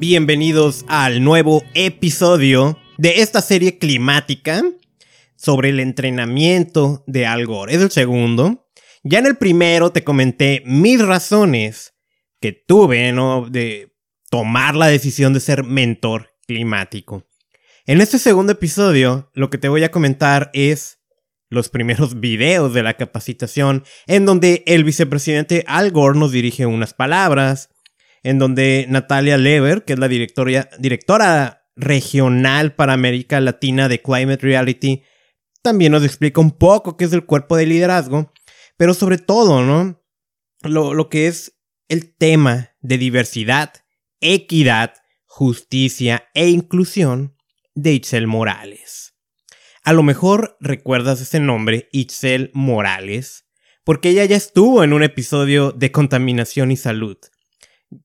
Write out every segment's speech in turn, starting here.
bienvenidos al nuevo episodio de esta serie climática sobre el entrenamiento de Al Gore. Es el segundo. Ya en el primero te comenté mis razones que tuve, ¿no? De tomar la decisión de ser mentor climático. En este segundo episodio, lo que te voy a comentar es los primeros videos de la capacitación, en donde el vicepresidente Al Gore nos dirige unas palabras, en donde Natalia Lever, que es la directora regional para América Latina de Climate Reality, también nos explica un poco qué es el cuerpo de liderazgo, pero sobre todo, ¿no? Lo, lo que es el tema de diversidad, equidad, justicia e inclusión de Itzel Morales. A lo mejor recuerdas ese nombre, Itzel Morales, porque ella ya estuvo en un episodio de contaminación y salud.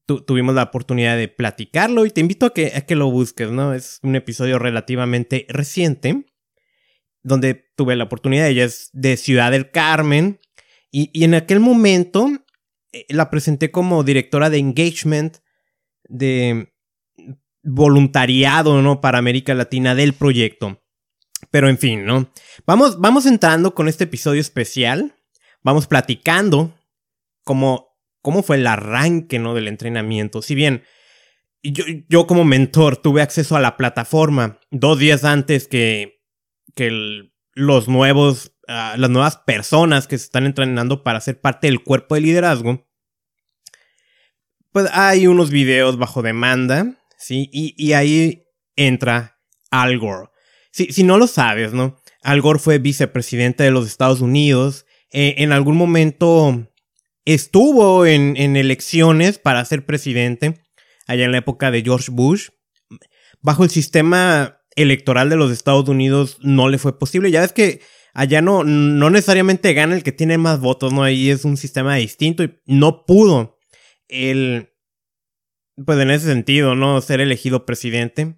Tuvimos la oportunidad de platicarlo y te invito a que, a que lo busques, ¿no? Es un episodio relativamente reciente, donde tuve la oportunidad, ella es de Ciudad del Carmen, y, y en aquel momento eh, la presenté como directora de engagement de voluntariado, ¿no? Para América Latina del proyecto. Pero en fin, ¿no? Vamos, vamos entrando con este episodio especial. Vamos platicando cómo, cómo fue el arranque, ¿no? Del entrenamiento. Si bien yo, yo como mentor tuve acceso a la plataforma dos días antes que, que los nuevos, ah, las nuevas personas que se están entrenando para ser parte del cuerpo de liderazgo. Pues hay unos videos bajo demanda, ¿sí? Y, ahí entra Al Gore. Si, no lo sabes, ¿no? Al Gore fue vicepresidente de los Estados Unidos. Eh, en algún momento estuvo en, elecciones para ser presidente, allá en la época de George Bush. Bajo el sistema electoral de los Estados Unidos no le fue posible. Ya ves que allá no, no necesariamente gana el que tiene más votos, ¿no? Ahí es un sistema distinto y no pudo el, pues en ese sentido, ¿no? Ser elegido presidente.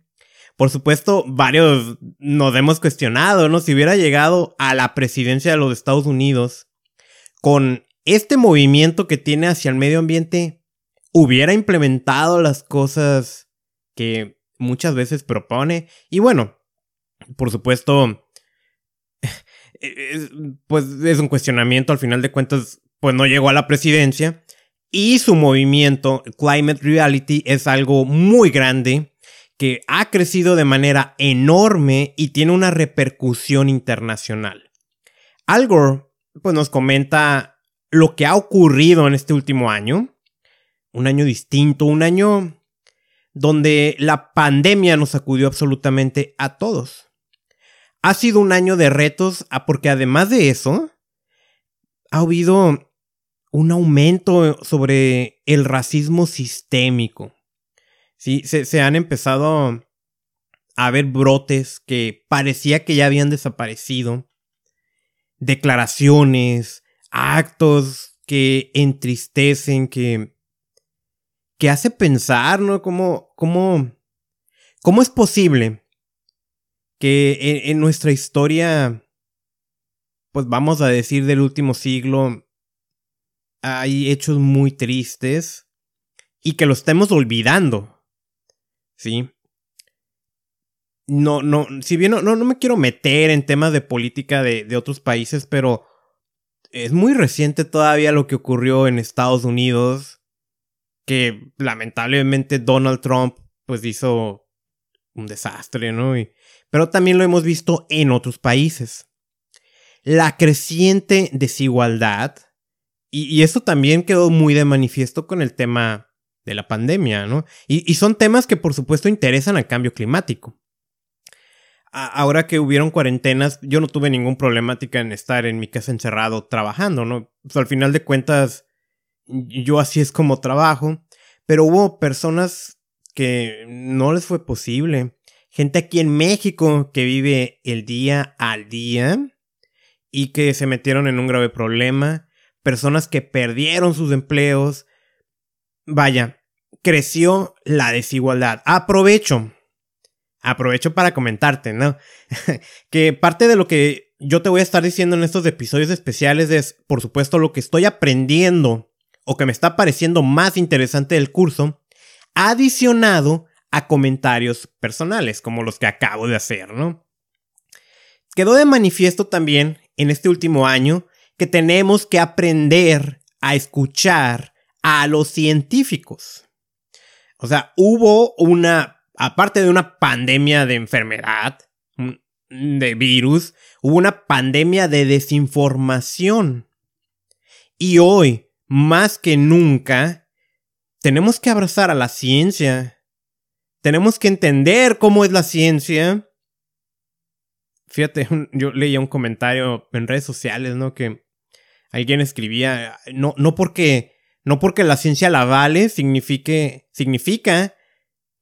Por supuesto, varios nos hemos cuestionado, ¿no? Si hubiera llegado a la presidencia de los Estados Unidos con este movimiento que tiene hacia el medio ambiente, hubiera implementado las cosas que muchas veces propone. Y bueno, por supuesto, pues es un cuestionamiento, al final de cuentas, pues no llegó a la presidencia. Y su movimiento, Climate Reality, es algo muy grande que ha crecido de manera enorme y tiene una repercusión internacional. Al Gore pues, nos comenta lo que ha ocurrido en este último año, un año distinto, un año donde la pandemia nos sacudió absolutamente a todos. Ha sido un año de retos ah, porque además de eso, ha habido un aumento sobre el racismo sistémico. Sí, se, han empezado a ver brotes que parecía que ya habían desaparecido. Declaraciones, actos que entristecen, que, que hace pensar, ¿no? ¿Cómo, cómo, cómo es posible que en, nuestra historia, pues vamos a decir del último siglo, hay hechos muy tristes y que lo estemos olvidando? ¿sí? No, no, si bien no, no, me quiero meter en temas de política de, de otros países, pero es muy reciente todavía lo que ocurrió en Estados Unidos, que lamentablemente Donald Trump pues hizo un desastre, ¿no? pero también lo hemos visto en otros países. La creciente desigualdad, y, y eso también quedó muy de manifiesto con el tema de la pandemia, ¿no? Y, son temas que por supuesto interesan al cambio climático. Ahora que hubieron cuarentenas, yo no tuve ningún problemática en estar en mi casa encerrado trabajando, ¿no? Pues al final de cuentas, yo así es como trabajo, pero hubo personas que no les fue posible. Gente aquí en México que vive el día al día y que se metieron en un grave problema. Personas que perdieron sus empleos. Vaya, creció la desigualdad. Aprovecho, aprovecho para comentarte, ¿no? que parte de lo que yo te voy a estar diciendo en estos episodios especiales es, por supuesto, lo que estoy aprendiendo o que me está pareciendo más interesante del curso adicionado a comentarios personales, como los que acabo de hacer, ¿no? Quedó de manifiesto también en este último año que tenemos que aprender a escuchar a los científicos. O sea, hubo una, aparte de una pandemia de enfermedad, de virus, hubo una pandemia de desinformación. Y hoy, más que nunca, tenemos que abrazar a la ciencia. Tenemos que entender cómo es la ciencia. Fíjate, yo leía un comentario en redes sociales, ¿no? Que alguien escribía, no, no porque, no porque la ciencia la vale, signifique, significa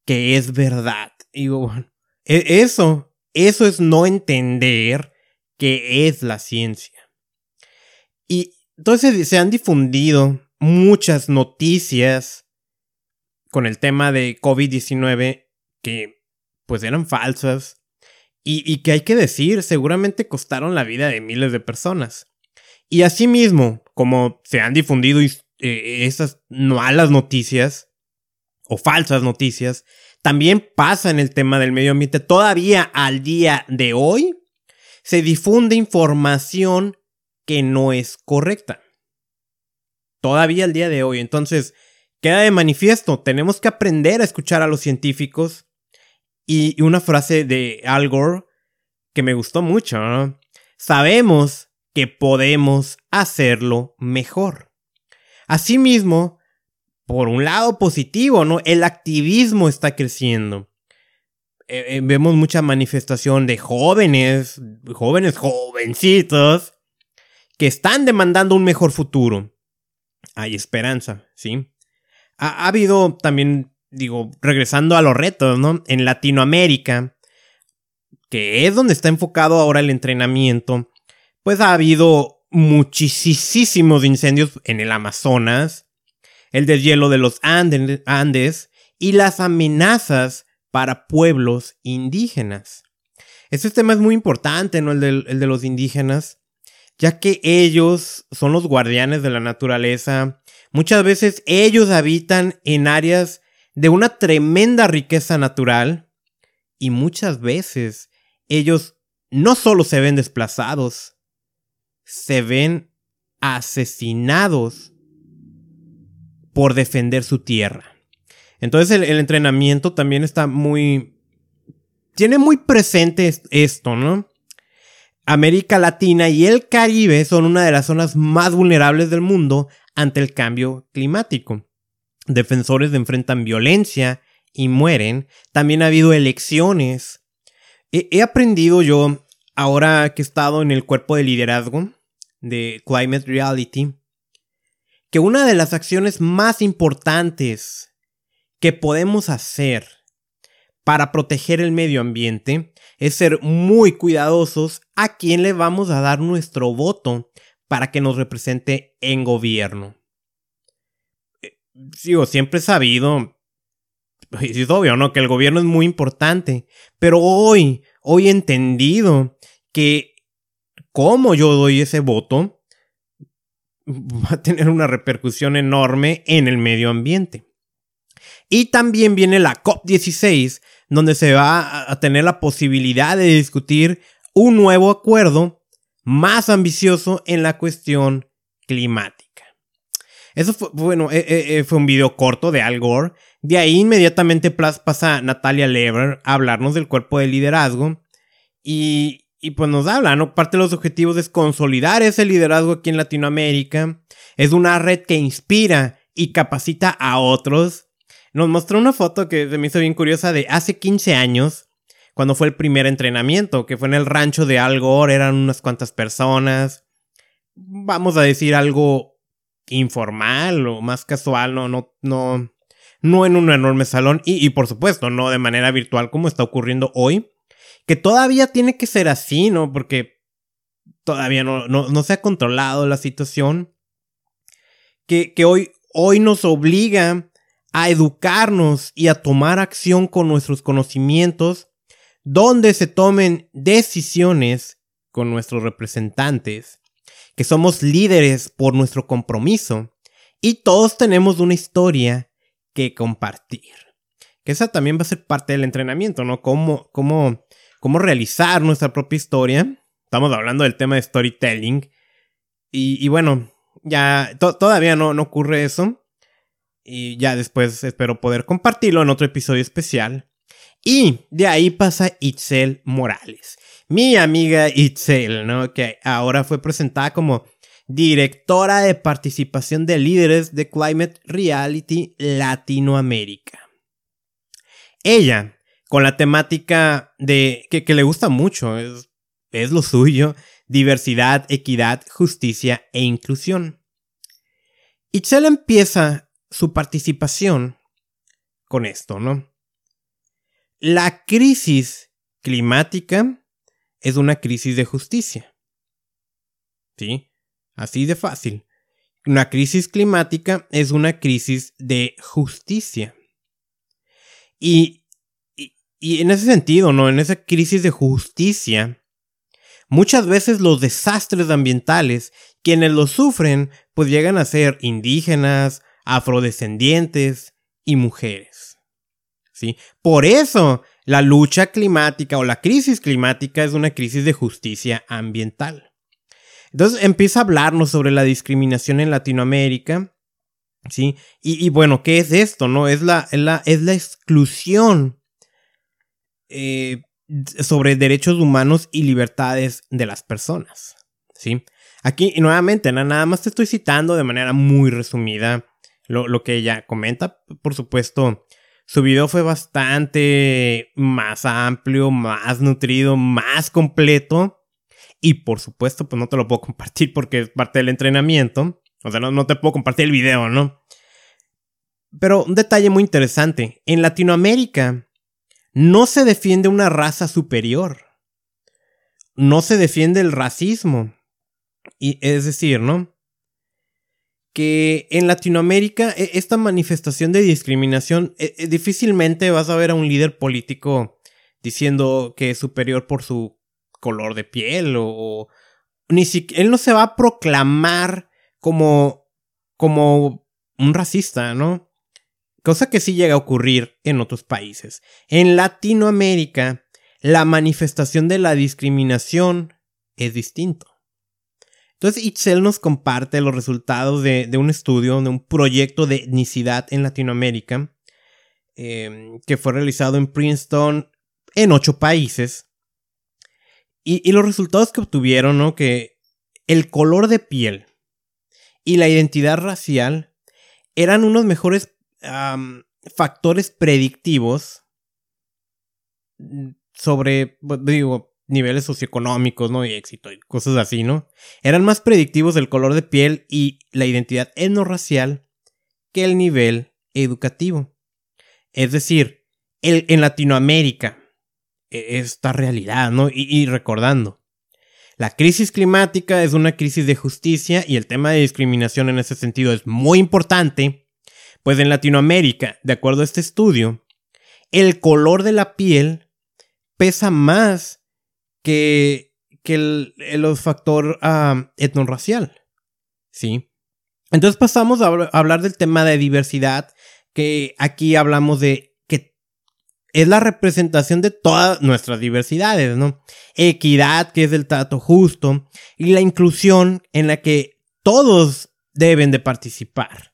que es verdad. Y digo, e, eso, eso es no entender qué es la ciencia. Y entonces se han difundido muchas noticias con el tema de COVID-19 que pues eran falsas y, que hay que decir, seguramente costaron la vida de miles de personas. Y asimismo, como se han difundido eh, esas malas noticias o falsas noticias, también pasa en el tema del medio ambiente. Todavía al día de hoy se difunde información que no es correcta. Todavía al día de hoy. Entonces, queda de manifiesto, tenemos que aprender a escuchar a los científicos. Y una frase de Al Gore que me gustó mucho. Sabemos que podemos hacerlo mejor. Asimismo, por un lado positivo, ¿no? El activismo está creciendo. Eh, eh, vemos mucha manifestación de jóvenes, jóvenes jovencitos, que están demandando un mejor futuro. Hay esperanza, ¿sí? Ha, ha habido también, digo, regresando a los retos, ¿no? En Latinoamérica, que es donde está enfocado ahora el entrenamiento, pues ha habido muchísimos incendios en el Amazonas, el deshielo de los Andes y las amenazas para pueblos indígenas. Este tema es muy importante, ¿no? El de, el de los indígenas, ya que ellos son los guardianes de la naturaleza. Muchas veces ellos habitan en áreas de una tremenda riqueza natural y muchas veces ellos no solo se ven desplazados, se ven asesinados por defender su tierra. Entonces el, entrenamiento también está muy... Tiene muy presente esto, ¿no? América Latina y el Caribe son una de las zonas más vulnerables del mundo ante el cambio climático. Defensores enfrentan violencia y mueren. También ha habido elecciones. he aprendido yo ahora que he estado en el cuerpo de liderazgo de Climate Reality, que una de las acciones más importantes que podemos hacer para proteger el medio ambiente es ser muy cuidadosos a quién le vamos a dar nuestro voto para que nos represente en gobierno. Digo, eh, siempre he sabido, es obvio, ¿no? Que el gobierno es muy importante, pero hoy hoy he entendido que como yo doy ese voto va a tener una repercusión enorme en el medio ambiente. Y también viene la COP16, donde se va a tener la posibilidad de discutir un nuevo acuerdo más ambicioso en la cuestión climática. Eso fue, bueno, eh, eh, eh, fue un video corto de Al Gore. De ahí inmediatamente pasa Natalia Lever a hablarnos del cuerpo de liderazgo y, y pues nos habla, ¿no? Parte de los objetivos es consolidar ese liderazgo aquí en Latinoamérica. Es una red que inspira y capacita a otros. Nos mostró una foto que se me hizo bien curiosa de hace 15 años, cuando fue el primer entrenamiento, que fue en el rancho de Al Gore, eran unas cuantas personas. Vamos a decir algo informal o más casual, no, no, no, no en un enorme salón y, y por supuesto no de manera virtual como está ocurriendo hoy que todavía tiene que ser así, ¿no? Porque todavía no, no, se ha controlado la situación. Que, que hoy, hoy nos obliga a educarnos y a tomar acción con nuestros conocimientos, donde se tomen decisiones con nuestros representantes, que somos líderes por nuestro compromiso y todos tenemos una historia que compartir. que esa también va a ser parte del entrenamiento, ¿no? Cómo realizar nuestra propia historia. Estamos hablando del tema de storytelling. Y, bueno, ya todavía no, no ocurre eso. Y ya después espero poder compartirlo en otro episodio especial. Y de ahí pasa Itzel Morales. Mi amiga Itzel, ¿no? Que ahora fue presentada como directora de participación de líderes de Climate Reality Latinoamérica. Ella, con la temática de que, le gusta mucho, es, es lo suyo, diversidad, equidad, justicia e inclusión. Itzel empieza su participación con esto, ¿no? La crisis climática es una crisis de justicia. ¿Sí? Así de fácil. Una crisis climática es una crisis de justicia. Y, y, en ese sentido, ¿no? En esa crisis de justicia, muchas veces los desastres ambientales, quienes los sufren, pues llegan a ser indígenas, afrodescendientes y mujeres. ¿Sí? Por eso, la lucha climática o la crisis climática es una crisis de justicia ambiental. Entonces empieza a hablarnos sobre la discriminación en Latinoamérica. ¿Sí? Y, bueno, ¿qué es esto? ¿No? Es la, es la, es la exclusión eh, sobre derechos humanos y libertades de las personas. ¿Sí? Aquí, y nuevamente, nada más te estoy citando de manera muy resumida lo, lo que ella comenta. Por supuesto, su video fue bastante más amplio, más nutrido, más completo. Y por supuesto, pues no te lo puedo compartir porque es parte del entrenamiento. O sea, no, te puedo compartir el video, ¿no? Pero un detalle muy interesante. En Latinoamérica no se defiende una raza superior. No se defiende el racismo. Y es decir, ¿no? Que en Latinoamérica e, esta manifestación de discriminación e, e, difícilmente vas a ver a un líder político diciendo que es superior por su color de piel o, ni siquiera él no se va a proclamar como como un racista, ¿no? Cosa que sí llega a ocurrir en otros países. En Latinoamérica, la manifestación de la discriminación es distinto. Entonces, Itzel nos comparte los resultados de, un estudio, de un proyecto de etnicidad en Latinoamérica, eh, que fue realizado en Princeton en ocho países. Y, los resultados que obtuvieron, ¿no? Que el color de piel y la identidad racial eran unos mejores factores predictivos sobre, digo, niveles socioeconómicos, ¿no? Y éxito y cosas así, ¿no? Eran más predictivos del color de piel y la identidad etnorracial que el nivel educativo. Es decir, el, en Latinoamérica, e, esta realidad, ¿no? Y, recordando, la crisis climática es una crisis de justicia y el tema de discriminación en ese sentido es muy importante, pues en Latinoamérica, de acuerdo a este estudio, el color de la piel pesa más que, que el, factor etnorracial, ¿sí? Entonces pasamos a hablar del tema de diversidad, que aquí hablamos de es la representación de todas nuestras diversidades, ¿no? Equidad, que es el trato justo, y la inclusión en la que todos deben de participar,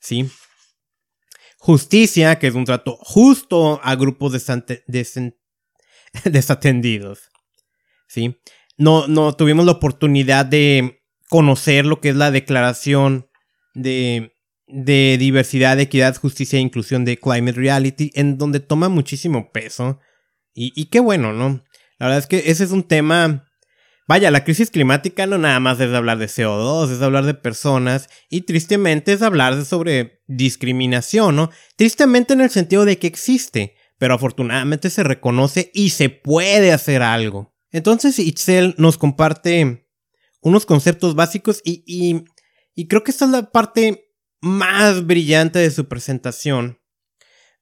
¿sí? Justicia, que es un trato justo a grupos desatendidos, ¿sí? No, no tuvimos la oportunidad de conocer lo que es la declaración de de diversidad, equidad, justicia e inclusión de Climate Reality, en donde toma muchísimo peso. Y, qué bueno, ¿no? La verdad es que ese es un tema... Vaya, la crisis climática no nada más es hablar de CO2, es hablar de personas y tristemente es hablar sobre discriminación, ¿no? Tristemente en el sentido de que existe, pero afortunadamente se reconoce y se puede hacer algo. Entonces Itzel nos comparte unos conceptos básicos y, y, y creo que esta es la parte más brillante de su presentación,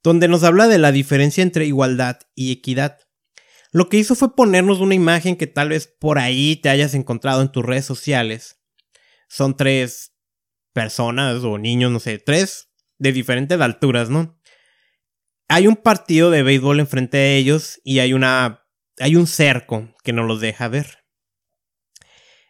donde nos habla de la diferencia entre igualdad y equidad. Lo que hizo fue ponernos una imagen que tal vez por ahí te hayas encontrado en tus redes sociales. Son tres personas o niños, no sé, tres de diferentes alturas, ¿no? hay un partido de béisbol enfrente de ellos y hay una hay un cerco que no los deja ver.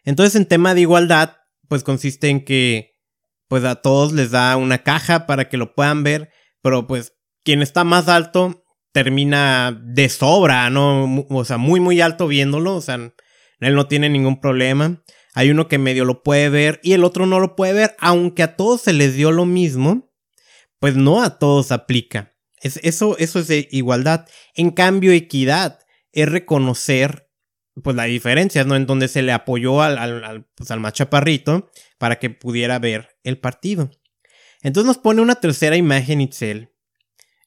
Entonces, en tema de igualdad, pues consiste en que pues a todos les da una caja para que lo puedan ver, pero pues quien está más alto termina de sobra, ¿no? O sea, muy muy alto viéndolo, o sea, él no tiene ningún problema. Hay uno que medio lo puede ver y el otro no lo puede ver, aunque a todos se les dio lo mismo, pues no a todos aplica. Es, eso, eso es igualdad. En cambio, equidad es reconocer pues la diferencia, ¿no? En donde se le apoyó al, al, pues, al machaparrito para que pudiera ver el partido. Entonces nos pone una tercera imagen Itzel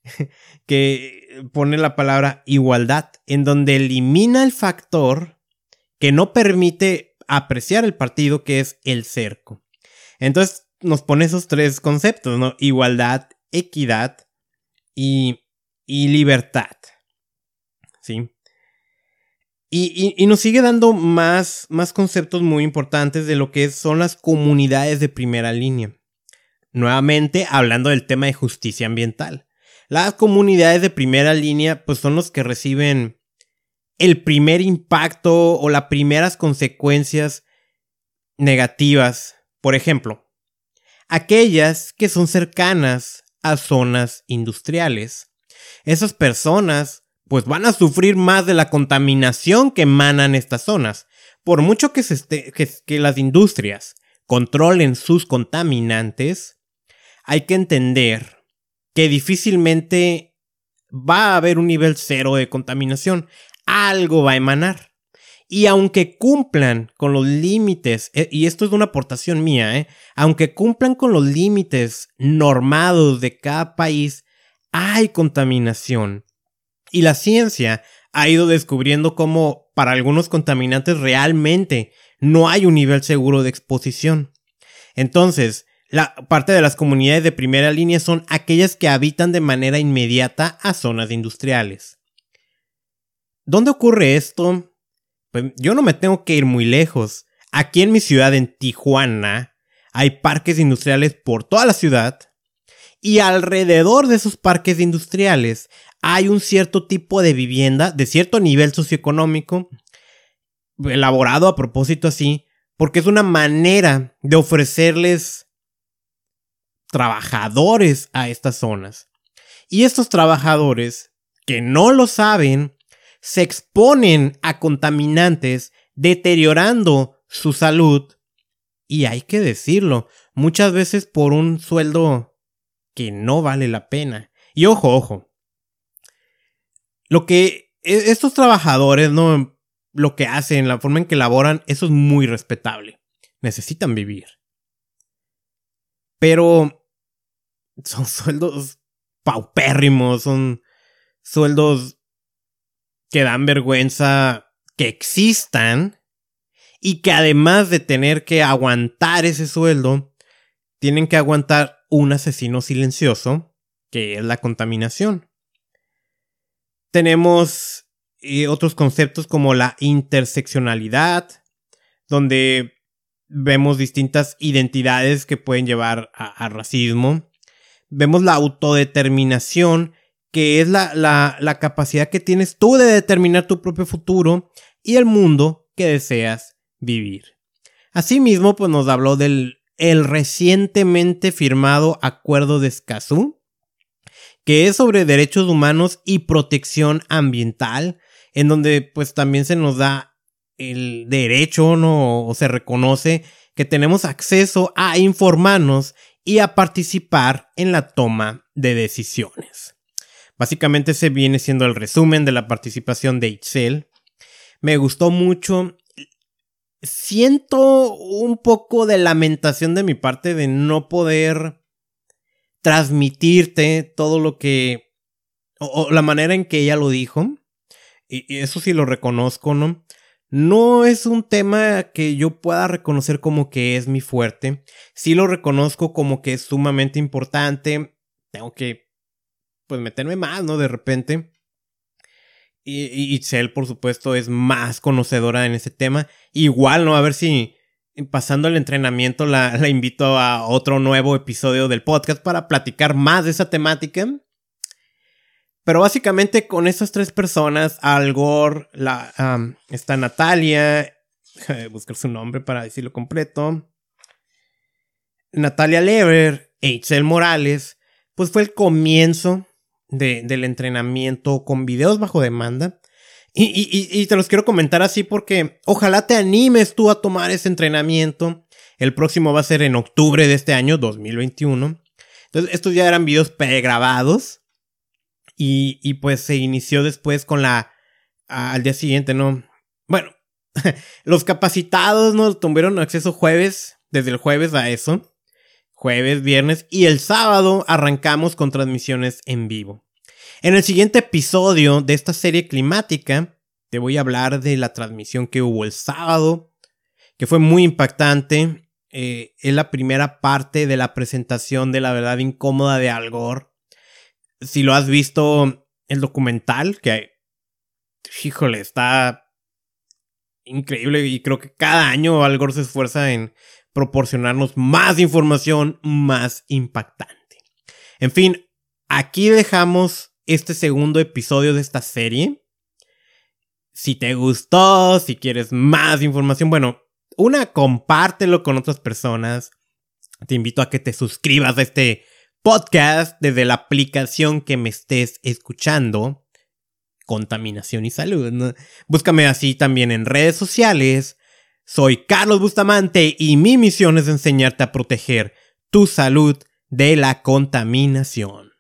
que pone la palabra igualdad, en donde elimina el factor que no permite apreciar el partido, que es el cerco. Entonces nos pone esos tres conceptos. Igualdad, equidad y, y libertad. ¿Sí? Y, nos sigue dando más, más conceptos muy importantes de lo que son las comunidades de primera línea. Nuevamente hablando del tema de justicia ambiental. Las comunidades de primera línea pues son los que reciben el primer impacto o las primeras consecuencias negativas. Por ejemplo, aquellas que son cercanas a zonas industriales. Esas personas pues van a sufrir más de la contaminación que emanan estas zonas. Por mucho que, se que, las industrias controlen sus contaminantes, hay que entender que difícilmente va a haber un nivel cero de contaminación. Algo va a emanar. Y aunque cumplan con los límites, eh, y esto es una aportación mía, eh, aunque cumplan con los límites normados de cada país, hay contaminación. Y la ciencia ha ido descubriendo cómo para algunos contaminantes realmente no hay un nivel seguro de exposición. Entonces, la parte de las comunidades de primera línea son aquellas que habitan de manera inmediata a zonas industriales. ¿Dónde ocurre esto? Pues yo no me tengo que ir muy lejos. Aquí en mi ciudad, en Tijuana, hay parques industriales por toda la ciudad y alrededor de esos parques industriales hay un cierto tipo de vivienda de cierto nivel socioeconómico, elaborado a propósito así, porque es una manera de ofrecerles trabajadores a estas zonas. Y estos trabajadores, que no lo saben, se exponen a contaminantes, deteriorando su salud. Y hay que decirlo, muchas veces por un sueldo que no vale la pena. Y ojo, ojo, lo que e, estos trabajadores, ¿no? Lo que hacen, la forma en que laboran, eso es muy respetable. Necesitan vivir. Pero son sueldos paupérrimos, son sueldos que dan vergüenza que existan y que además de tener que aguantar ese sueldo, tienen que aguantar un asesino silencioso, que es la contaminación. Tenemos eh, otros conceptos como la interseccionalidad, donde vemos distintas identidades que pueden llevar a, racismo. Vemos la autodeterminación, que es la, la, capacidad que tienes tú de determinar tu propio futuro y el mundo que deseas vivir. Asimismo, pues nos habló del el recientemente firmado Acuerdo de Escazú, que es sobre derechos humanos y protección ambiental, en donde pues también se nos da el derecho, ¿no? O se reconoce que tenemos acceso a informarnos y a participar en la toma de decisiones. Básicamente se viene siendo el resumen de la participación de Itzel. Me gustó mucho. Siento un poco de lamentación de mi parte de no poder transmitirte todo lo que... O, la manera en que ella lo dijo. Y, eso sí lo reconozco, ¿no? No es un tema que yo pueda reconocer como que es mi fuerte. Sí lo reconozco como que es sumamente importante. Tengo que, pues, meterme más, ¿no? De repente. Y, y Itzel, por supuesto, es más conocedora en ese tema. Igual, ¿no? A ver si pasando el entrenamiento, la, invito a otro nuevo episodio del podcast para platicar más de esa temática. Pero básicamente con esas tres personas, Al Gore, la, está Natalia, buscar su nombre para decirlo completo. Natalia Lever, Eichel Morales, pues fue el comienzo del entrenamiento con videos bajo demanda. Y, te los quiero comentar así porque ojalá te animes tú a tomar ese entrenamiento. El próximo va a ser en octubre de este año, 2021. Entonces, estos ya eran videos pregrabados. Y, pues se inició después con la... al día siguiente, ¿no? Bueno, los capacitados nos tuvieron acceso jueves, desde el jueves a eso. Jueves, viernes y el sábado arrancamos con transmisiones en vivo. En el siguiente episodio de esta serie climática, te voy a hablar de la transmisión que hubo el sábado, que fue muy impactante. Eh, es la primera parte de la presentación de la verdad incómoda de Al Gore. Si lo has visto, el documental, que, híjole, está increíble y creo que cada año Al Gore se esfuerza en proporcionarnos más información más impactante. En fin, aquí dejamos este segundo episodio de esta serie. Si te gustó, si quieres más información, bueno, una, compártelo con otras personas. Te invito a que te suscribas a este podcast desde la aplicación que me estés escuchando. Contaminación y salud. Búscame así también en redes sociales soy Carlos Bustamante y mi misión es enseñarte a proteger tu salud de la contaminación.